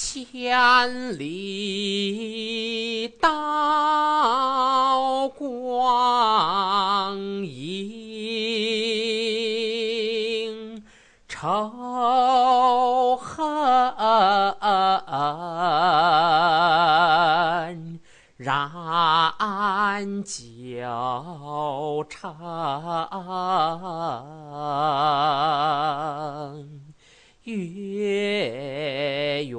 千里刀光影，仇恨燃交长。月圆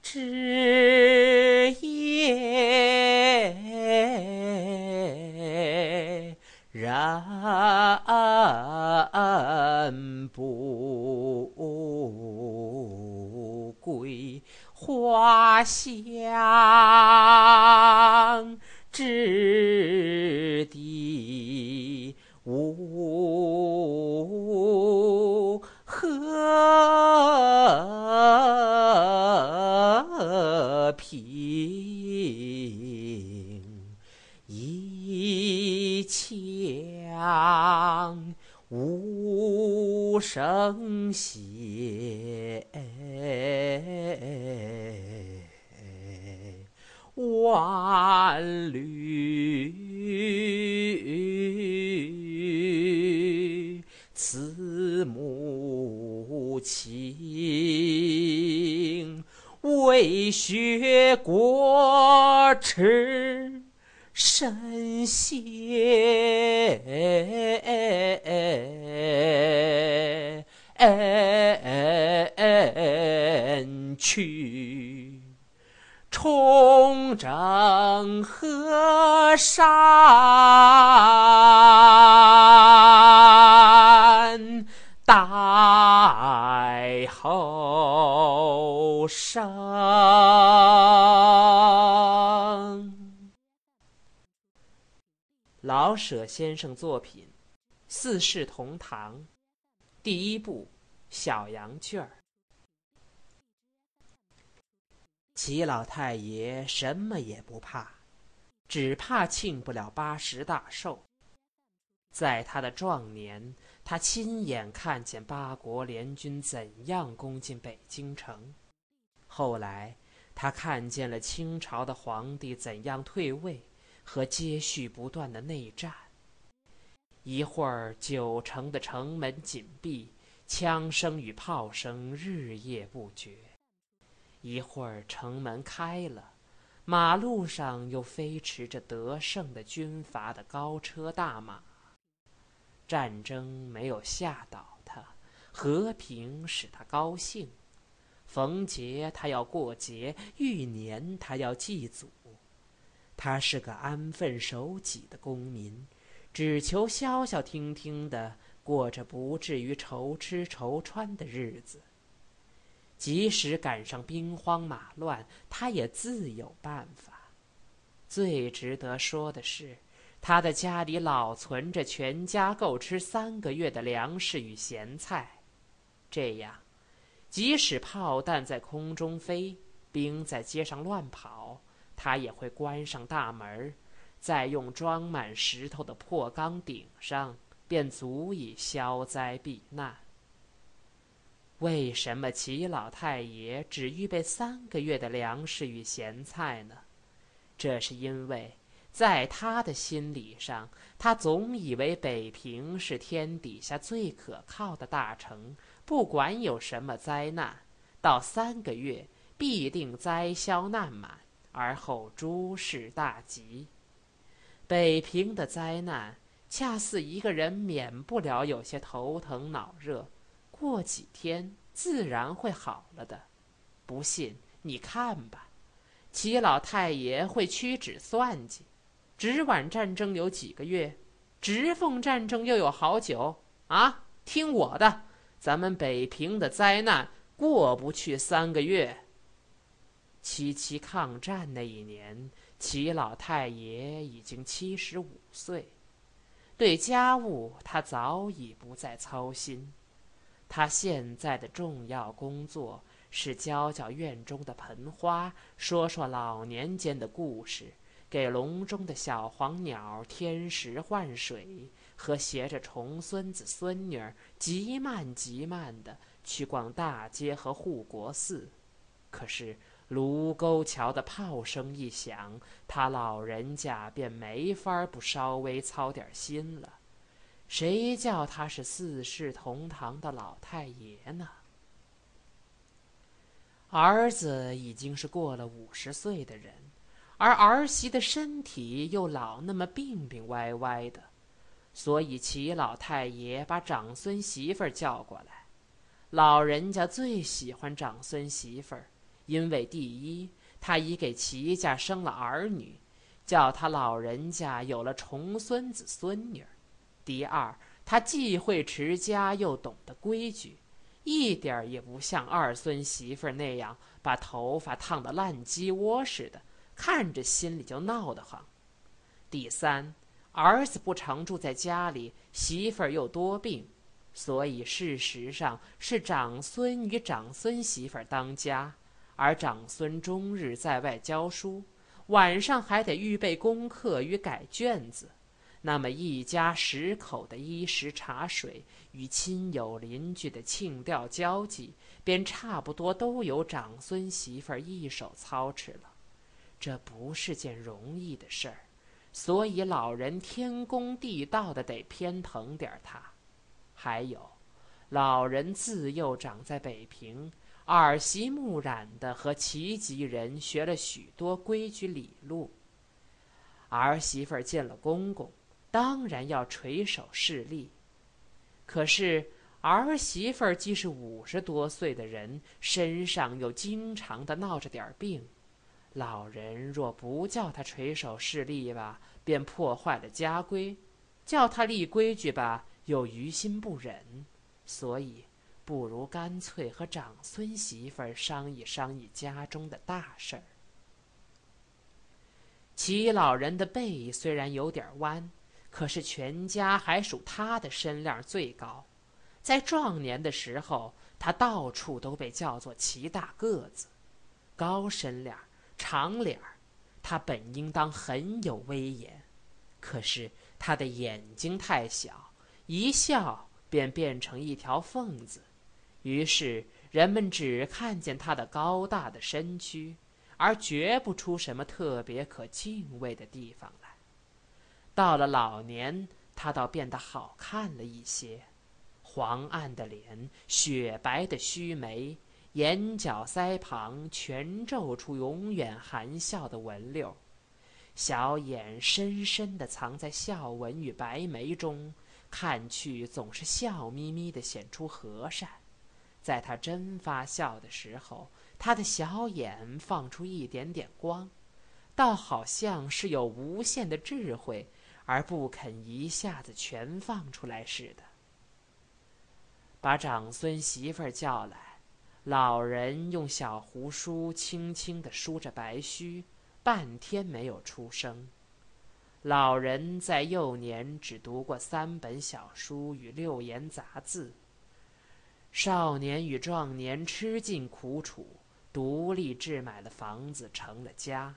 之夜，人不归花谢声血，万缕慈母情，为学国耻身先去。重整河山，待后生。老舍先生作品《四世同堂》第一部《小羊圈儿》。齐老太爷什么也不怕，只怕庆不了八十大寿。在他的壮年，他亲眼看见八国联军怎样攻进北京城；后来，他看见了清朝的皇帝怎样退位和接续不断的内战。一会儿，九城的城门紧闭，枪声与炮声日夜不绝。一会儿城门开了，马路上又飞驰着得胜的军阀的高车大马。战争没有吓倒他，和平使他高兴。逢节他要过节，遇年他要祭祖。他是个安分守己的公民，只求消消停停的过着不至于愁吃愁穿的日子。即使赶上兵荒马乱，他也自有办法。最值得说的是，他的家里老存着全家够吃三个月的粮食与咸菜。这样，即使炮弹在空中飞，兵在街上乱跑，他也会关上大门，再用装满石头的破缸顶上，便足以消灾避难。为什么齐老太爷只预备三个月的粮食与咸菜呢？这是因为，在他的心理上，他总以为北平是天底下最可靠的大城，不管有什么灾难，到三个月必定灾消难满，而后诸事大吉。北平的灾难，恰似一个人免不了有些头疼脑热。过几天自然会好了的，不信你看吧。齐老太爷会屈指算计，直皖战争有几个月，直奉战争又有好久啊！听我的，咱们北平的灾难过不去三个月。七七抗战那一年，齐老太爷已经七十五岁，对家务他早已不再操心。他现在的重要工作是浇浇院中的盆花，说说老年间的故事，给笼中的小黄鸟添食换水，和携着重孙子孙女儿，极慢极慢的去逛大街和护国寺。可是卢沟桥的炮声一响，他老人家便没法不稍微操点心了。谁叫他是四世同堂的老太爷呢？儿子已经是过了五十岁的人，而儿媳的身体又老那么病病歪歪的。所以，齐老太爷把长孙媳妇儿叫过来。老人家最喜欢长孙媳妇儿，因为第一，他已给齐家生了儿女，叫他老人家有了重孙子孙女；第二，他既会持家，又懂得规矩，一点儿也不像二孙媳妇那样把头发烫得烂鸡窝似的，看着心里就闹得慌；第三。儿子不常住在家里，媳妇儿又多病，所以事实上是长孙与长孙媳妇儿当家，而长孙终日在外教书，晚上还得预备功课与改卷子。那么一家十口的衣食茶水与亲友邻居的庆吊交际，便差不多都由长孙媳妇儿一手操持了。这不是件容易的事儿。所以老人天公地道的得偏疼点他，还有，老人自幼长在北平，耳习目染的和齐籍人学了许多规矩礼路。儿媳妇见了公公，当然要垂手侍立。可是儿媳妇既是五十多岁的人，身上又经常的闹着点病。老人若不叫他垂手侍立吧，便破坏了家规；叫他立规矩吧，又于心不忍。所以，不如干脆和长孙媳妇儿商议商议家中的大事儿。齐老人的背虽然有点弯，可是全家还属他的身量最高。在壮年的时候，他到处都被叫做齐大个子、高身量。长脸儿，他本应当很有威严，可是他的眼睛太小，一笑便变成一条缝子，于是人们只看见他的高大的身躯，而觉不出什么特别可敬畏的地方来。到了老年，他倒变得好看了一些，黄暗的脸，雪白的须眉。眼角腮旁全皱出永远含笑的纹溜，小眼深深地藏在笑纹与白眉中，看去总是笑眯眯地显出和善。在他真发笑的时候，他的小眼放出一点点光，倒好像是有无限的智慧，而不肯一下子全放出来似的。把长孙媳妇儿叫来。老人用小胡梳轻轻地梳着白须，半天没有出声。老人在幼年只读过三本小书与六言杂字。少年与壮年吃尽苦楚，独立置买了房子，成了家。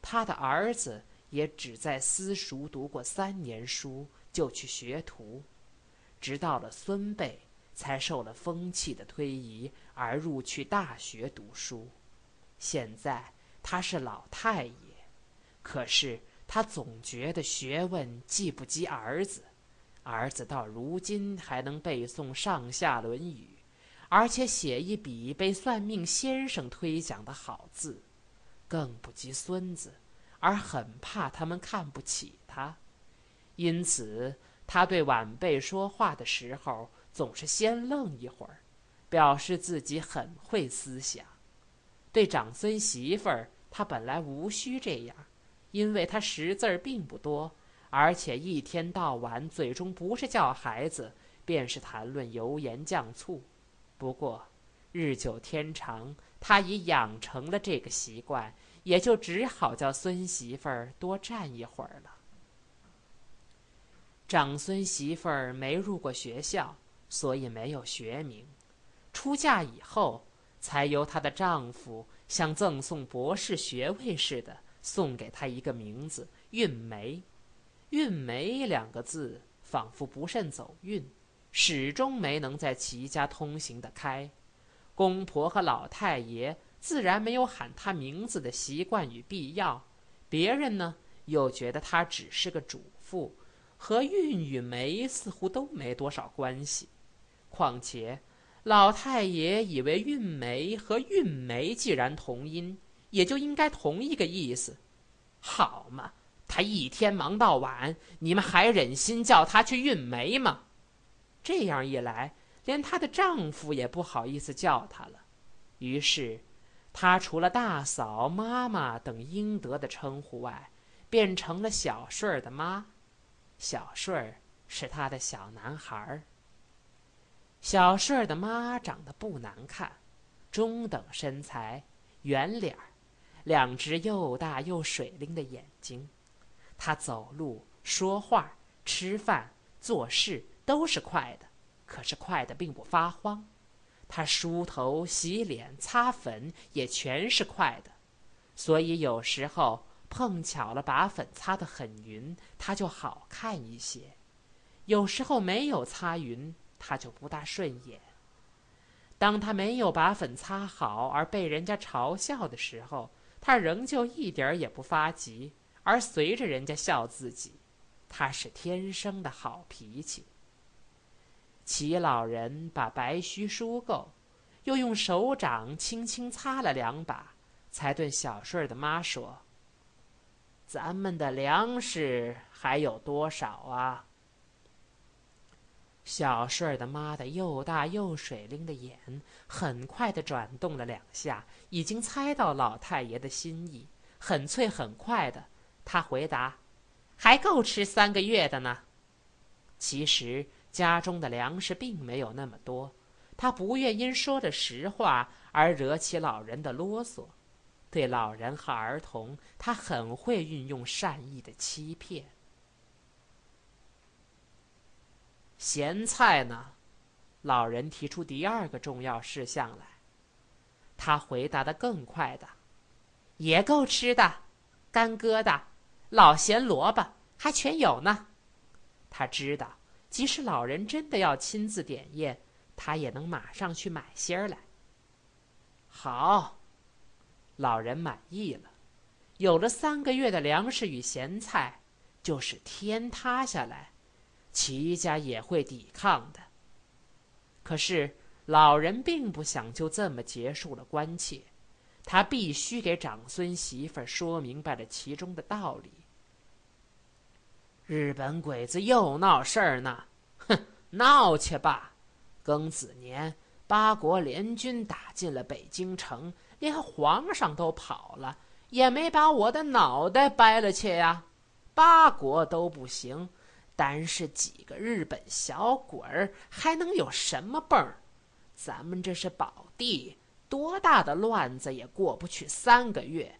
他的儿子也只在私塾读过三年书，就去学徒，直到了孙辈。才受了风气的推移而入去大学读书，现在他是老太爷，可是他总觉得学问既不及儿子，儿子到如今还能背诵上下《论语》，而且写一笔被算命先生推讲的好字，更不及孙子，而很怕他们看不起他，因此他对晚辈说话的时候。总是先愣一会儿，表示自己很会思想。对长孙媳妇儿，他本来无需这样，因为他识字儿并不多，而且一天到晚嘴中不是叫孩子，便是谈论油盐酱醋。不过，日久天长，他已养成了这个习惯，也就只好叫孙媳妇儿多站一会儿了。长孙媳妇儿没入过学校。所以没有学名，出嫁以后，才由她的丈夫像赠送博士学位似的送给她一个名字——韵梅。韵梅两个字仿佛不慎走运，始终没能在齐家通行的开。公婆和老太爷自然没有喊他名字的习惯与必要，别人呢又觉得他只是个主妇，和运与梅似乎都没多少关系。况且，老太爷以为运梅和运梅既然同音，也就应该同一个意思。好嘛！她一天忙到晚，你们还忍心叫她去运煤吗？这样一来，连她的丈夫也不好意思叫她了。于是，她除了大嫂、妈妈等应得的称呼外，变成了小顺儿的妈。小顺儿是她的小男孩儿。小顺儿的妈长得不难看，中等身材，圆脸儿，两只又大又水灵的眼睛。他走路、说话、吃饭、做事都是快的，可是快的并不发慌。他梳头、洗脸、擦粉也全是快的，所以有时候碰巧了把粉擦得很匀，他就好看一些；有时候没有擦匀，他就不大顺眼。当他没有把粉擦好而被人家嘲笑的时候，他仍旧一点儿也不发急。而随着人家笑自己，他是天生的好脾气。齐老人把白须梳够，又用手掌轻轻擦了两把，才对小顺儿的妈说：“咱们的粮食还有多少啊？”小顺儿的妈的又大又水灵的眼很快的转动了两下，已经猜到老太爷的心意，很脆很快的。他回答：“还够吃三个月的呢。”其实家中的粮食并没有那么多，他不愿因说的实话而惹起老人的啰嗦。对老人和儿童，他很会运用善意的欺骗。咸菜呢？老人提出第二个重要事项来。他回答的更快的：“也够吃的，干疙瘩。”老咸萝卜还全有呢，他知道，即使老人真的要亲自点验，他也能马上去买些儿来。好，老人满意了，有了三个月的粮食与咸菜，就是天塌下来，齐家也会抵抗的。可是老人并不想就这么结束了关切。他必须给长孙媳妇儿说明白了其中的道理。日本鬼子又闹事儿呢，哼，闹去吧！庚子年，八国联军打进了北京城，连皇上都跑了，也没把我的脑袋掰了去呀。八国都不行，单是几个日本小鬼儿还能有什么蹦儿？咱们这是宝地。多大的乱子也过不去三个月，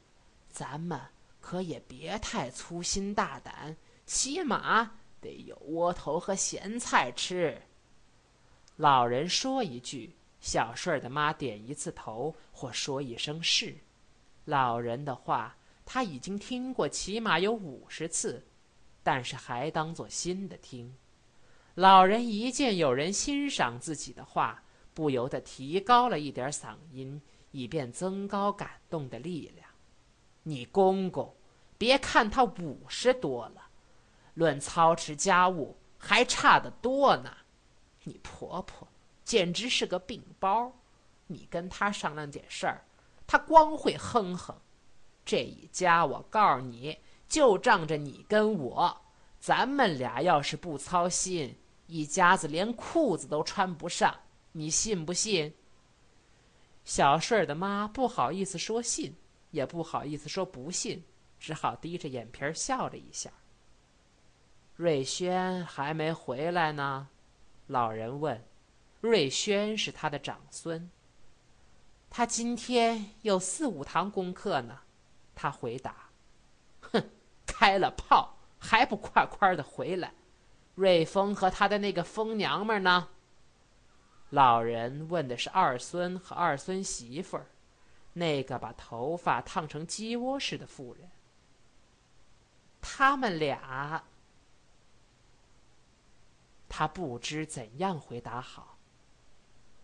咱们可也别太粗心大胆，起码得有窝头和咸菜吃。老人说一句，小顺儿的妈点一次头或说一声是。老人的话他已经听过起码有五十次，但是还当做新的听。老人一见有人欣赏自己的话。不由得提高了一点嗓音，以便增高感动的力量。你公公，别看他五十多了，论操持家务还差得多呢。你婆婆简直是个病包，你跟他商量点事儿，他光会哼哼。这一家，我告诉你，就仗着你跟我，咱们俩要是不操心，一家子连裤子都穿不上。你信不信？小顺儿的妈不好意思说信，也不好意思说不信，只好低着眼皮笑了一下。瑞轩还没回来呢，老人问。瑞轩是他的长孙。他今天有四五堂功课呢，他回答。哼，开了炮还不快快的回来？瑞丰和他的那个疯娘们呢？老人问的是二孙和二孙媳妇儿，那个把头发烫成鸡窝似的妇人。他们俩他不知怎样回答好。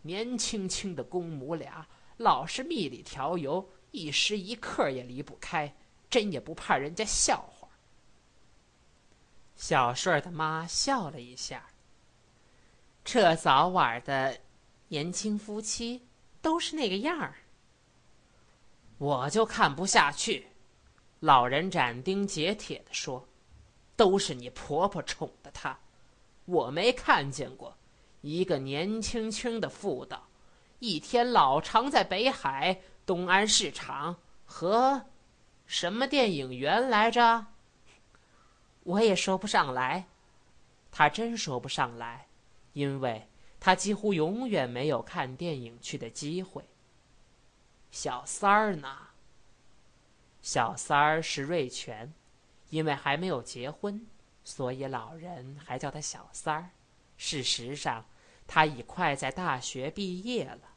年轻轻的公母俩，老是蜜里调油，一时一刻也离不开，真也不怕人家笑话。小顺儿的妈笑了一下。这早晚的，年轻夫妻都是那个样儿。我就看不下去，老人斩钉截铁的说：“都是你婆婆宠的他，我没看见过一个年轻轻的妇道，一天老常在北海东安市场和什么电影院来着？我也说不上来，他真说不上来。”因为他几乎永远没有看电影去的机会。小三儿呢？小三儿是瑞全，因为还没有结婚，所以老人还叫他小三儿。事实上，他已快在大学毕业了。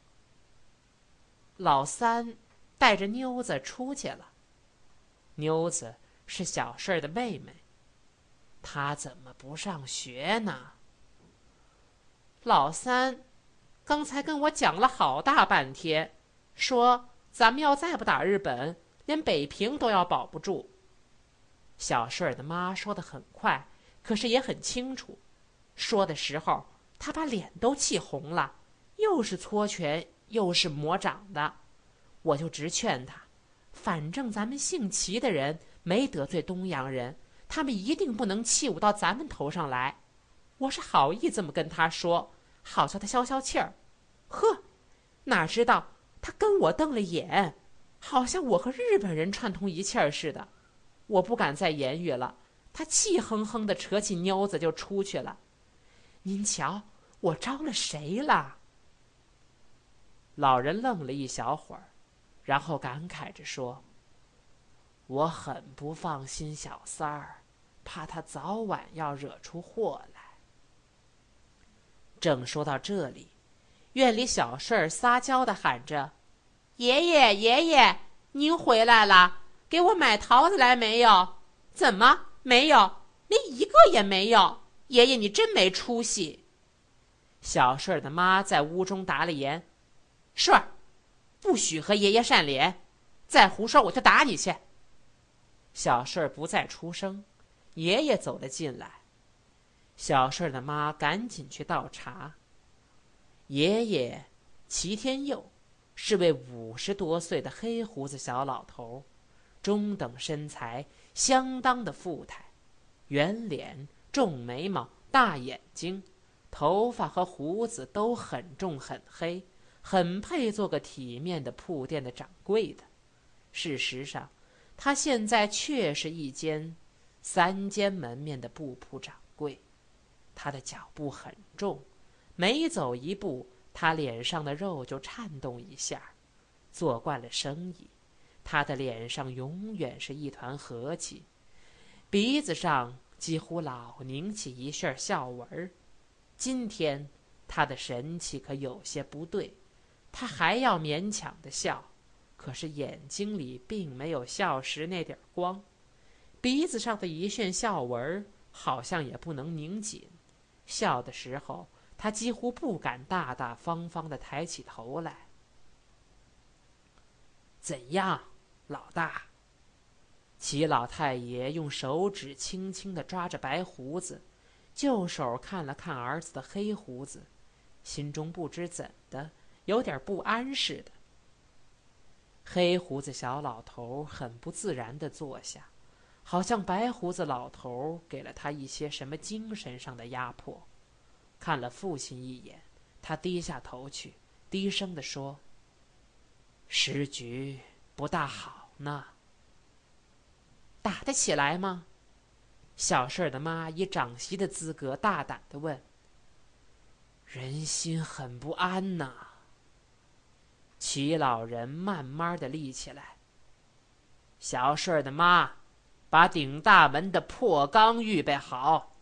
老三带着妞子出去了。妞子是小顺儿的妹妹，她怎么不上学呢？老三，刚才跟我讲了好大半天，说咱们要再不打日本，连北平都要保不住。小顺儿的妈说的很快，可是也很清楚。说的时候，他把脸都气红了，又是搓拳又是魔掌的。我就直劝他，反正咱们姓齐的人没得罪东洋人，他们一定不能气武到咱们头上来。我是好意这么跟他说。好叫他消消气儿，呵，哪知道他跟我瞪了眼，好像我和日本人串通一气儿似的。我不敢再言语了，他气哼哼的扯起妞子就出去了。您瞧，我招了谁了？老人愣了一小会儿，然后感慨着说：“我很不放心小三儿，怕他早晚要惹出祸来。”正说到这里，院里小顺儿撒娇的喊着：“爷爷，爷爷，您回来了，给我买桃子来没有？怎么没有？连一个也没有？爷爷，你真没出息！”小顺儿的妈在屋中答了言：“顺儿，不许和爷爷扇脸，再胡说我就打你去。”小顺儿不再出声，爷爷走了进来。小顺的妈赶紧去倒茶。爷爷齐天佑是位五十多岁的黑胡子小老头，中等身材，相当的富态，圆脸、重眉毛、大眼睛，头发和胡子都很重很黑，很配做个体面的铺店的掌柜的。事实上，他现在却是一间三间门面的布铺掌柜。他的脚步很重，每走一步，他脸上的肉就颤动一下。做惯了生意，他的脸上永远是一团和气，鼻子上几乎老拧起一旋笑纹儿。今天他的神气可有些不对，他还要勉强的笑，可是眼睛里并没有笑时那点光，鼻子上的一旋笑纹儿好像也不能拧紧。笑的时候，他几乎不敢大大方方的抬起头来。怎样，老大？齐老太爷用手指轻轻的抓着白胡子，就手看了看儿子的黑胡子，心中不知怎的有点不安似的。黑胡子小老头很不自然的坐下。好像白胡子老头给了他一些什么精神上的压迫，看了父亲一眼，他低下头去，低声地说：“时局不大好呢。打得起来吗？”小顺儿的妈以长媳的资格大胆地问。人心很不安呐。齐老人慢慢的立起来。小顺儿的妈。把顶大门的破缸预备好，